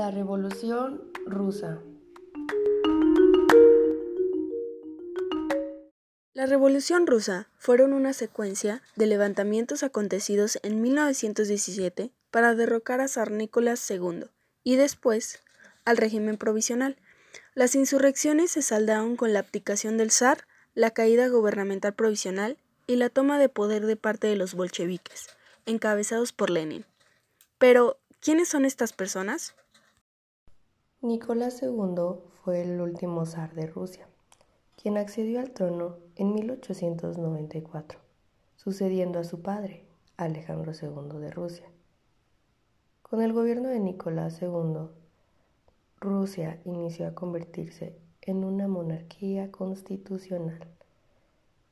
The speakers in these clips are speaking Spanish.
La Revolución Rusa La Revolución rusa fueron una secuencia de levantamientos acontecidos en 1917 para derrocar a Zar Nicolás II y después al régimen provisional. Las insurrecciones se saldaron con la abdicación del zar, la caída gubernamental provisional y la toma de poder de parte de los bolcheviques, encabezados por Lenin. Pero, ¿quiénes son estas personas? Nicolás II fue el último zar de Rusia, quien accedió al trono en 1894, sucediendo a su padre, Alejandro II de Rusia. Con el gobierno de Nicolás II, Rusia inició a convertirse en una monarquía constitucional.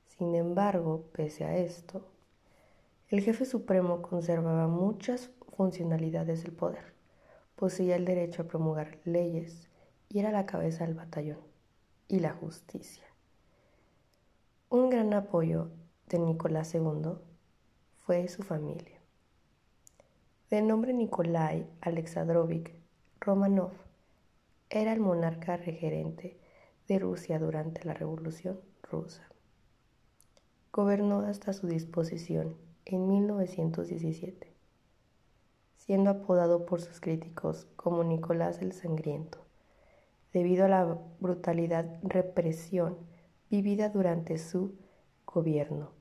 Sin embargo, pese a esto, el jefe supremo conservaba muchas funcionalidades del poder. Poseía el derecho a promulgar leyes y era la cabeza del batallón y la justicia. Un gran apoyo de Nicolás II fue su familia. De nombre Nikolai Alexandrovich Romanov, era el monarca regente de Rusia durante la Revolución Rusa. Gobernó hasta su disposición en 1917, siendo apodado por sus críticos como Nicolás el Sangriento, debido a la brutalidad represión vivida durante su gobierno.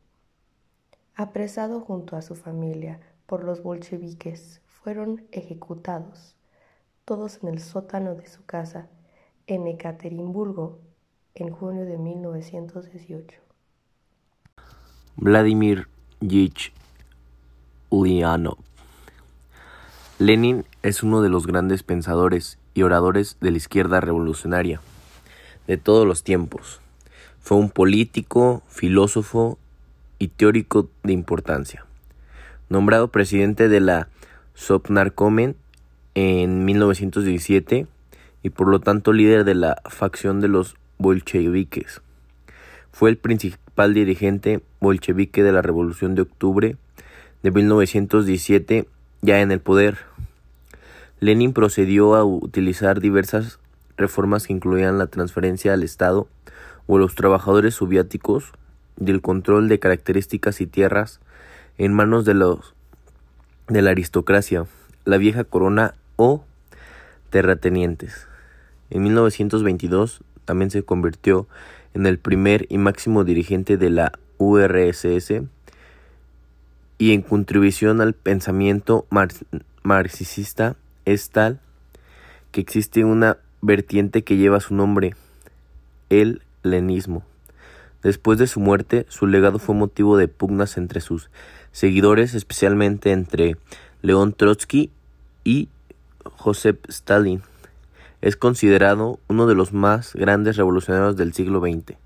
Apresado junto a su familia por los bolcheviques, fueron ejecutados todos en el sótano de su casa en Ekaterimburgo en junio de 1918. Vladimir Yich Ulyanov Lenin es uno de los grandes pensadores y oradores de la izquierda revolucionaria de todos los tiempos. Fue un político, filósofo y teórico de importancia. Nombrado presidente de la Sovnarkomen en 1917 y por lo tanto líder de la facción de los bolcheviques. Fue el principal dirigente bolchevique de la Revolución de Octubre de 1917 ya en el poder. Lenin procedió a utilizar diversas reformas que incluían la transferencia al Estado o los trabajadores soviéticos del control de características y tierras en manos de los de la aristocracia, la vieja corona o terratenientes. En 1922 también se convirtió en el primer y máximo dirigente de la URSS y en contribución al pensamiento marxista es tal que existe una vertiente que lleva su nombre, el lenismo. Después de su muerte, su legado fue motivo de pugnas entre sus seguidores, especialmente entre León Trotsky y Joseph Stalin. Es considerado uno de los más grandes revolucionarios del siglo XX.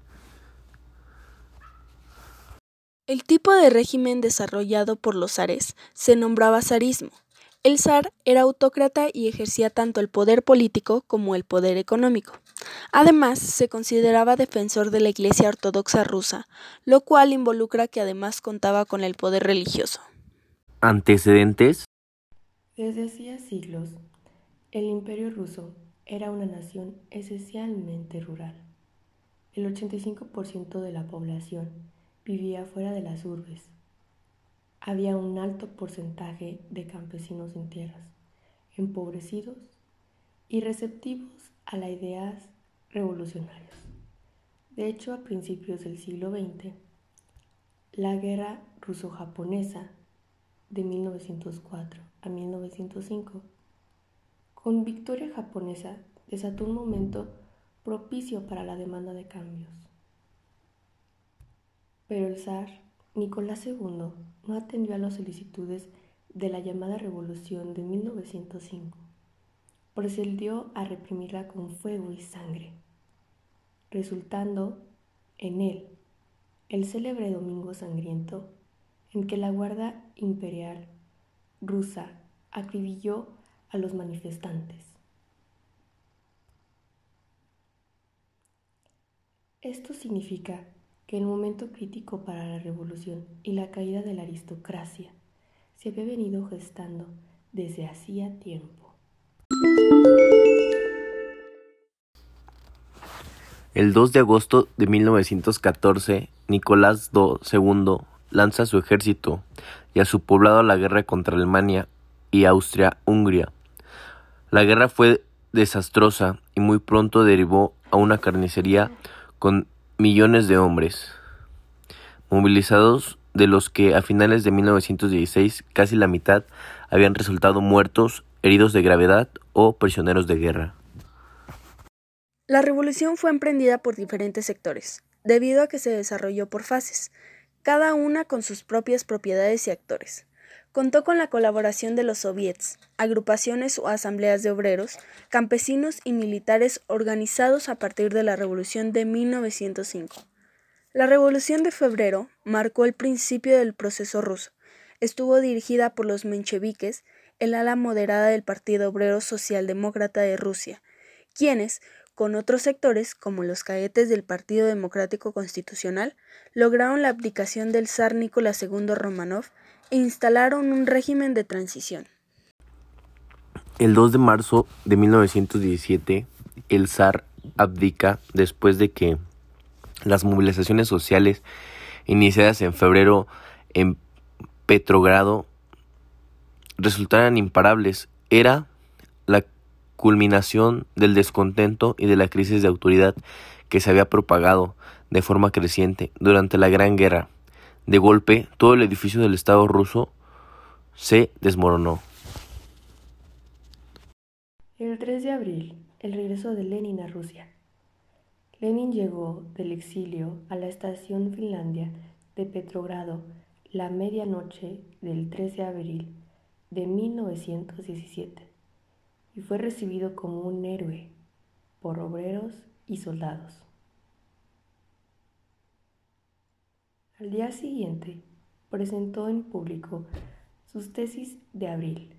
El tipo de régimen desarrollado por los zares se nombraba zarismo. El zar era autócrata y ejercía tanto el poder político como el poder económico. Además, se consideraba defensor de la Iglesia Ortodoxa rusa, lo cual involucra que además contaba con el poder religioso. Antecedentes Desde hacía siglos, el imperio ruso era una nación esencialmente rural. El 85% de la población vivía fuera de las urbes. Había un alto porcentaje de campesinos en tierras, empobrecidos y receptivos a las ideas revolucionarias. De hecho, a principios del siglo XX, la guerra ruso-japonesa de 1904 a 1905 con victoria japonesa desató un momento propicio para la demanda de cambios. Pero el zar Nicolás II no atendió a las solicitudes de la llamada Revolución de 1905. Procedió a reprimirla con fuego y sangre, resultando en él el célebre Domingo Sangriento en que la Guardia Imperial rusa acribilló a los manifestantes. Esto significa que el momento crítico para la revolución y la caída de la aristocracia se había venido gestando desde hacía tiempo. El 2 de agosto de 1914, Nicolás II lanza su ejército y a su poblado a la guerra contra Alemania y Austria-Hungría. La guerra fue desastrosa y muy pronto derivó a una carnicería con millones de hombres movilizados de los que a finales de 1916 casi la mitad habían resultado muertos, heridos de gravedad o prisioneros de guerra. La revolución fue emprendida por diferentes sectores, debido a que se desarrolló por fases, cada una con sus propias propiedades y actores. Contó con la colaboración de los soviets, agrupaciones o asambleas de obreros, campesinos y militares organizados a partir de la Revolución de 1905. La Revolución de Febrero marcó el principio del proceso ruso. Estuvo dirigida por los mencheviques, el ala moderada del Partido Obrero Socialdemócrata de Rusia, quienes, con otros sectores, como los cadetes del Partido Democrático Constitucional, lograron la abdicación del zar Nicolás II Romanov instalaron un régimen de transición. El 2 de marzo de 1917, el zar abdica después de que las movilizaciones sociales iniciadas en febrero en Petrogrado resultaran imparables. Era la culminación del descontento y de la crisis de autoridad que se había propagado de forma creciente durante la Gran Guerra. De golpe, todo el edificio del Estado ruso se desmoronó. El 3 de abril, el regreso de Lenin a Rusia. Lenin llegó del exilio a la estación Finlandia de Petrogrado la medianoche del 3 de abril de 1917 y fue recibido como un héroe por obreros y soldados. Al día siguiente presentó en público sus tesis de abril,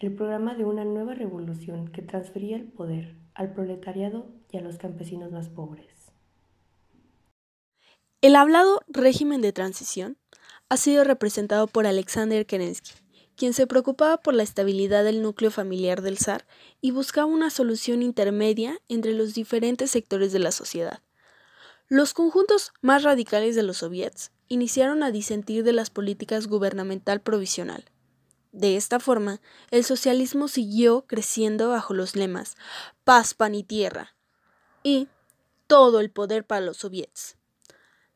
el programa de una nueva revolución que transfería el poder al proletariado y a los campesinos más pobres. El hablado régimen de transición ha sido representado por Alexander Kerensky, quien se preocupaba por la estabilidad del núcleo familiar del zar y buscaba una solución intermedia entre los diferentes sectores de la sociedad. Los conjuntos más radicales de los soviets iniciaron a disentir de las políticas gubernamental provisional. De esta forma, el socialismo siguió creciendo bajo los lemas paz, pan y tierra y todo el poder para los soviets.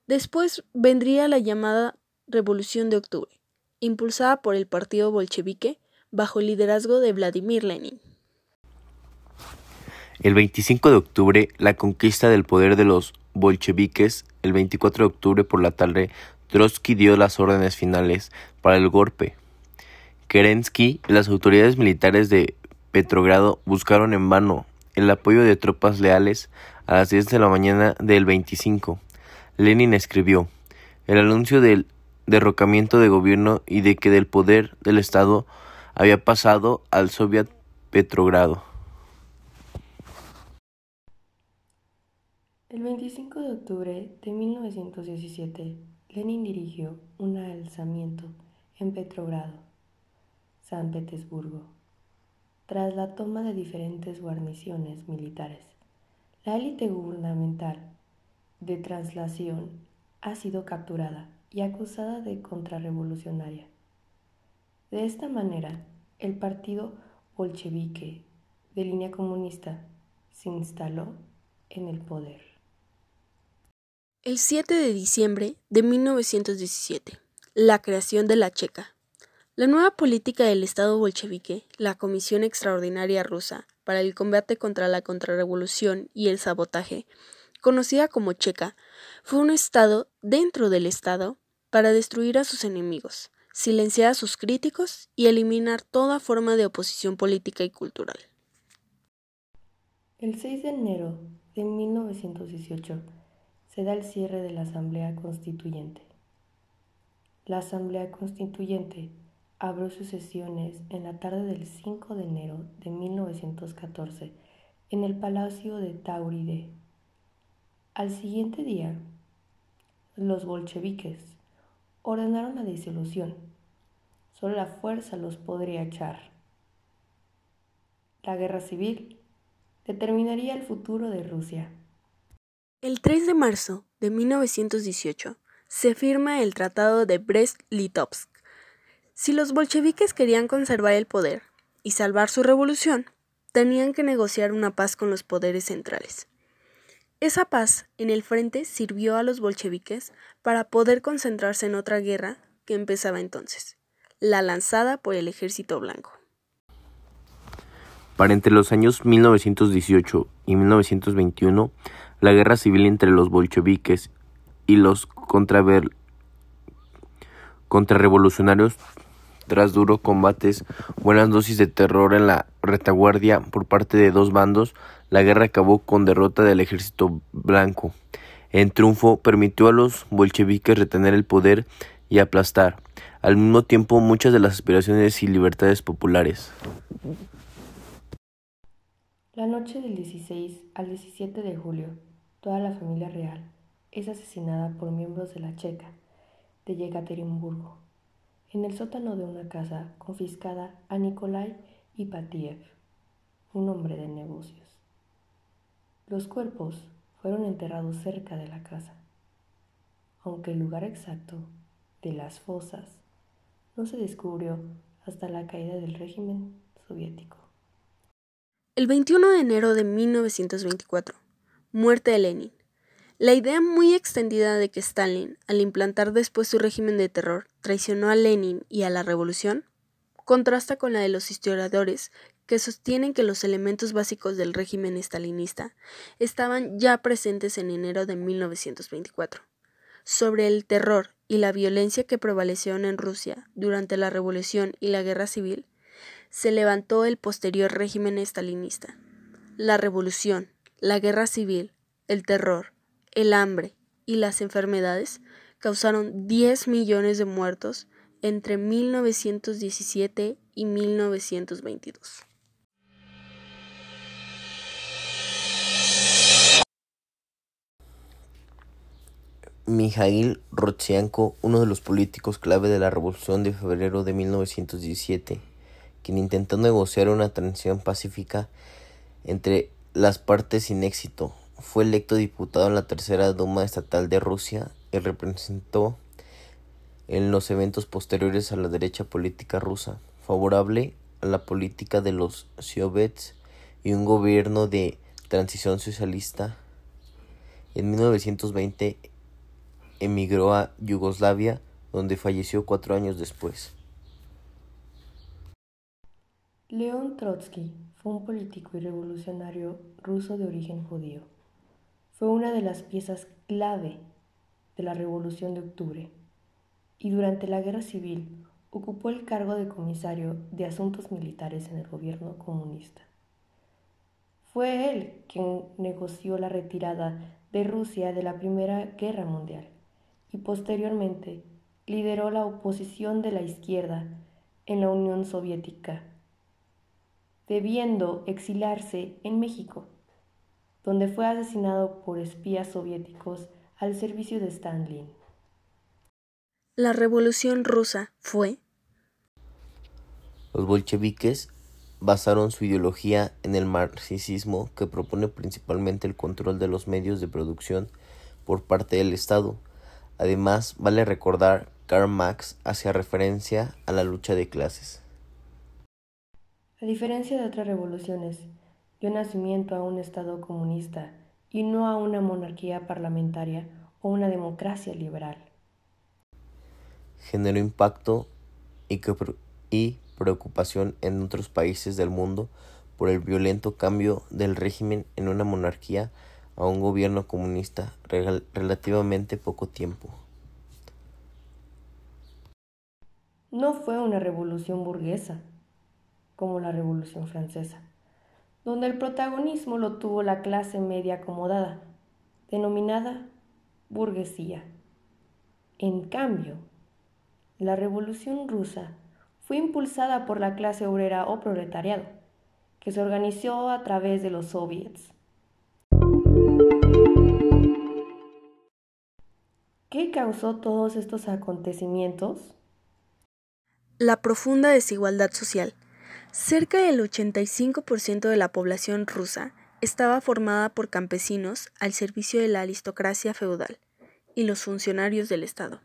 Después vendría la llamada Revolución de Octubre, impulsada por el partido bolchevique bajo el liderazgo de Vladimir Lenin. El 25 de octubre, la conquista del poder de los bolcheviques. El 24 de octubre por la tarde, Trotsky dio las órdenes finales para el golpe. Kerensky y las autoridades militares de Petrogrado buscaron en vano el apoyo de tropas leales a las 10 de la mañana del 25. Lenin escribió: El anuncio del derrocamiento de gobierno y de que del poder del Estado había pasado al Soviet Petrogrado. El 25 de octubre de 1917, Lenin dirigió un alzamiento en Petrogrado, San Petersburgo, tras la toma de diferentes guarniciones militares. La élite gubernamental de traslación ha sido capturada y acusada de contrarrevolucionaria. De esta manera, el partido bolchevique de línea comunista se instaló en el poder. El 7 de diciembre de 1917, la creación de la Checa. La nueva política del Estado bolchevique, la Comisión Extraordinaria Rusa para el combate contra la contrarrevolución y el sabotaje, conocida como Checa, fue un Estado dentro del Estado para destruir a sus enemigos, silenciar a sus críticos y eliminar toda forma de oposición política y cultural. El 6 de enero de 1918 se da el cierre de la Asamblea Constituyente. La Asamblea Constituyente abrió sus sesiones en la tarde del 5 de enero de 1914 en el Palacio de Tauride. Al siguiente día, los bolcheviques ordenaron la disolución. Solo la fuerza los podría echar. la guerra civil, determinaría el futuro de Rusia. El 3 de marzo de 1918 se firma el Tratado de Brest-Litovsk. Si los bolcheviques querían conservar el poder y salvar su revolución, tenían que negociar una paz con los poderes centrales. Esa paz en el frente sirvió a los bolcheviques para poder concentrarse en otra guerra que empezaba entonces, la lanzada por el ejército blanco. Para entre los años 1918 y 1921, la guerra civil entre los bolcheviques y los contrarrevolucionarios tras duros combates, buenas dosis de terror en la retaguardia por parte de dos bandos, la guerra acabó con derrota del ejército blanco. En triunfo permitió a los bolcheviques retener el poder y aplastar, al mismo tiempo, muchas de las aspiraciones y libertades populares. La noche del 16 al 17 de julio, toda la familia real es asesinada por miembros de la Checa de Yekaterinburgo en el sótano de una casa confiscada a Nikolai Ipatiev, un hombre de negocios. Los cuerpos fueron enterrados cerca de la casa, aunque el lugar exacto de las fosas no se descubrió hasta la caída del régimen soviético. El 21 de enero de 1924, muerte de Lenin. La idea muy extendida de que Stalin, al implantar después su régimen de terror, traicionó a Lenin y a la revolución, contrasta con la de los historiadores que sostienen que los elementos básicos del régimen stalinista estaban ya presentes en enero de 1924. Sobre el terror y la violencia que prevalecieron en Rusia durante la revolución y la guerra civil, se levantó el posterior régimen estalinista. La revolución, la guerra civil, el terror, el hambre y las enfermedades causaron 10 millones de muertos entre 1917 y 1922. Mijail Rodzianko, uno de los políticos clave de la Revolución de febrero de 1917, quien intentó negociar una transición pacífica entre las partes sin éxito, fue electo diputado en la Tercera Duma Estatal de Rusia y representó en los eventos posteriores a la derecha política rusa, favorable a la política de los soviets y un gobierno de transición socialista. En 1920 emigró a Yugoslavia, donde falleció cuatro años después. León Trotsky fue un político y revolucionario ruso de origen judío. Fue una de las piezas clave de la Revolución de Octubre y durante la Guerra Civil ocupó el cargo de comisario de Asuntos Militares en el gobierno comunista. Fue él quien negoció la retirada de Rusia de la Primera Guerra Mundial y posteriormente lideró la oposición de la izquierda en la Unión Soviética, debiendo exiliarse en México, donde fue asesinado por espías soviéticos al servicio de Stalin. La Revolución Rusa fue Los bolcheviques basaron su ideología en el marxismo que propone principalmente el control de los medios de producción por parte del Estado, Además, vale recordar, Karl Marx hacía referencia a la lucha de clases. A diferencia de otras revoluciones, dio nacimiento a un Estado comunista y no a una monarquía parlamentaria o una democracia liberal. Generó impacto y, y preocupación en otros países del mundo por el violento cambio del régimen en una monarquía a un gobierno comunista relativamente poco tiempo. No fue una revolución burguesa, como la Revolución Francesa, donde el protagonismo lo tuvo la clase media acomodada, denominada burguesía. En cambio, la Revolución Rusa fue impulsada por la clase obrera o proletariado, que se organizó a través de los soviets ¿Qué causó todos estos acontecimientos? La profunda desigualdad social. Cerca del 85% de la población rusa estaba formada por campesinos al servicio de la aristocracia feudal y los funcionarios del Estado.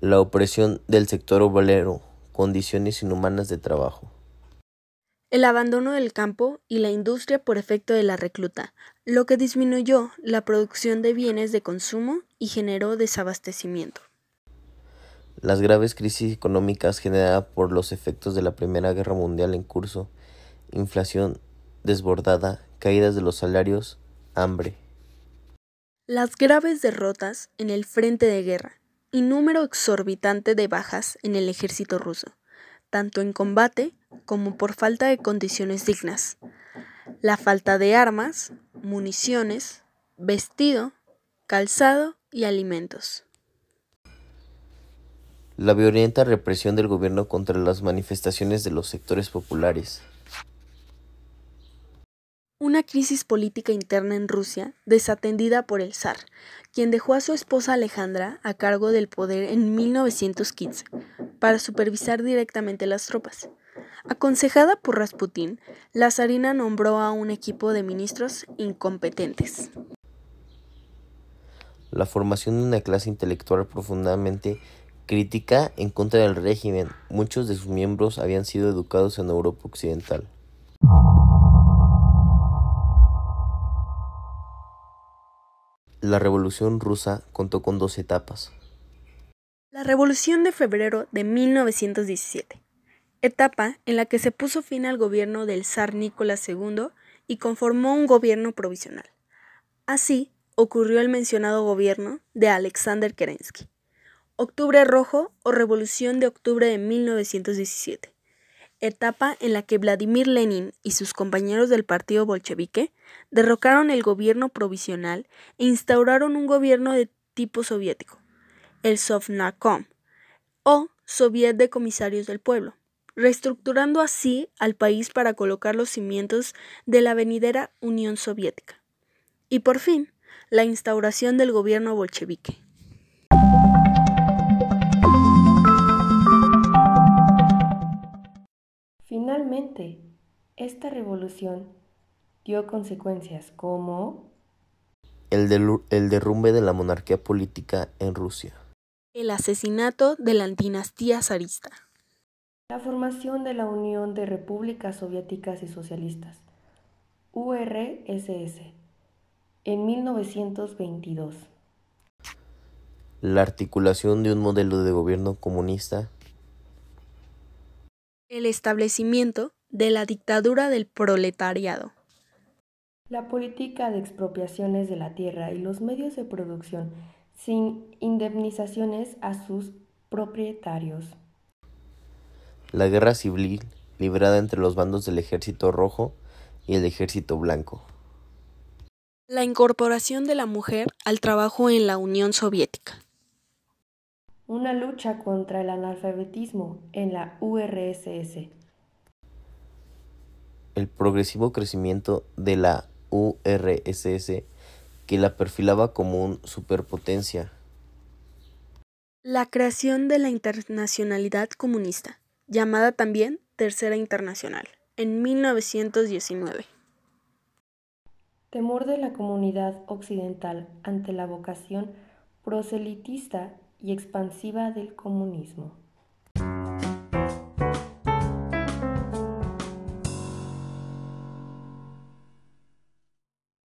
La opresión del sector obrero, condiciones inhumanas de trabajo. El abandono del campo y la industria por efecto de la recluta, lo que disminuyó la producción de bienes de consumo y generó desabastecimiento. Las graves crisis económicas generadas por los efectos de la Primera Guerra Mundial en curso, inflación desbordada, caídas de los salarios, hambre. Las graves derrotas en el frente de guerra y número exorbitante de bajas en el ejército ruso, tanto en combate como por falta de condiciones dignas. La falta de armas, municiones, vestido, calzado y alimentos. La violenta represión del gobierno contra las manifestaciones de los sectores populares. Una crisis política interna en Rusia desatendida por el zar, quien dejó a su esposa Alejandra a cargo del poder en 1915 para supervisar directamente las tropas. Aconsejada por Rasputín, la zarina nombró a un equipo de ministros incompetentes. La formación de una clase intelectual profundamente Crítica en contra del régimen. Muchos de sus miembros habían sido educados en Europa Occidental. La Revolución rusa contó con dos etapas. La Revolución de febrero de 1917, etapa en la que se puso fin al gobierno del zar Nicolás II y conformó un gobierno provisional. Así ocurrió el mencionado gobierno de Alexander Kerensky. Octubre Rojo o Revolución de Octubre de 1917, etapa en la que Vladimir Lenin y sus compañeros del partido bolchevique derrocaron el gobierno provisional e instauraron un gobierno de tipo soviético, el Sovnarkom, o Soviet de Comisarios del Pueblo, reestructurando así al país para colocar los cimientos de la venidera Unión Soviética. Y por fin, la instauración del gobierno bolchevique. Finalmente, esta revolución dio consecuencias como el, el, derrumbe de la monarquía política en Rusia, el asesinato de la dinastía zarista, la formación de la Unión de Repúblicas Soviéticas y Socialistas, URSS, en 1922, la articulación de un modelo de gobierno comunista el establecimiento de la dictadura del proletariado. La política de expropiaciones de la tierra y los medios de producción sin indemnizaciones a sus propietarios. La guerra civil librada entre los bandos del ejército rojo y el ejército blanco. La incorporación de la mujer al trabajo en la Unión Soviética una lucha contra el analfabetismo en la URSS. El progresivo crecimiento de la URSS que la perfilaba como un superpotencia. La creación de la internacionalidad comunista, llamada también Tercera Internacional, en 1919. Temor de la comunidad occidental ante la vocación proselitista y expansiva del comunismo.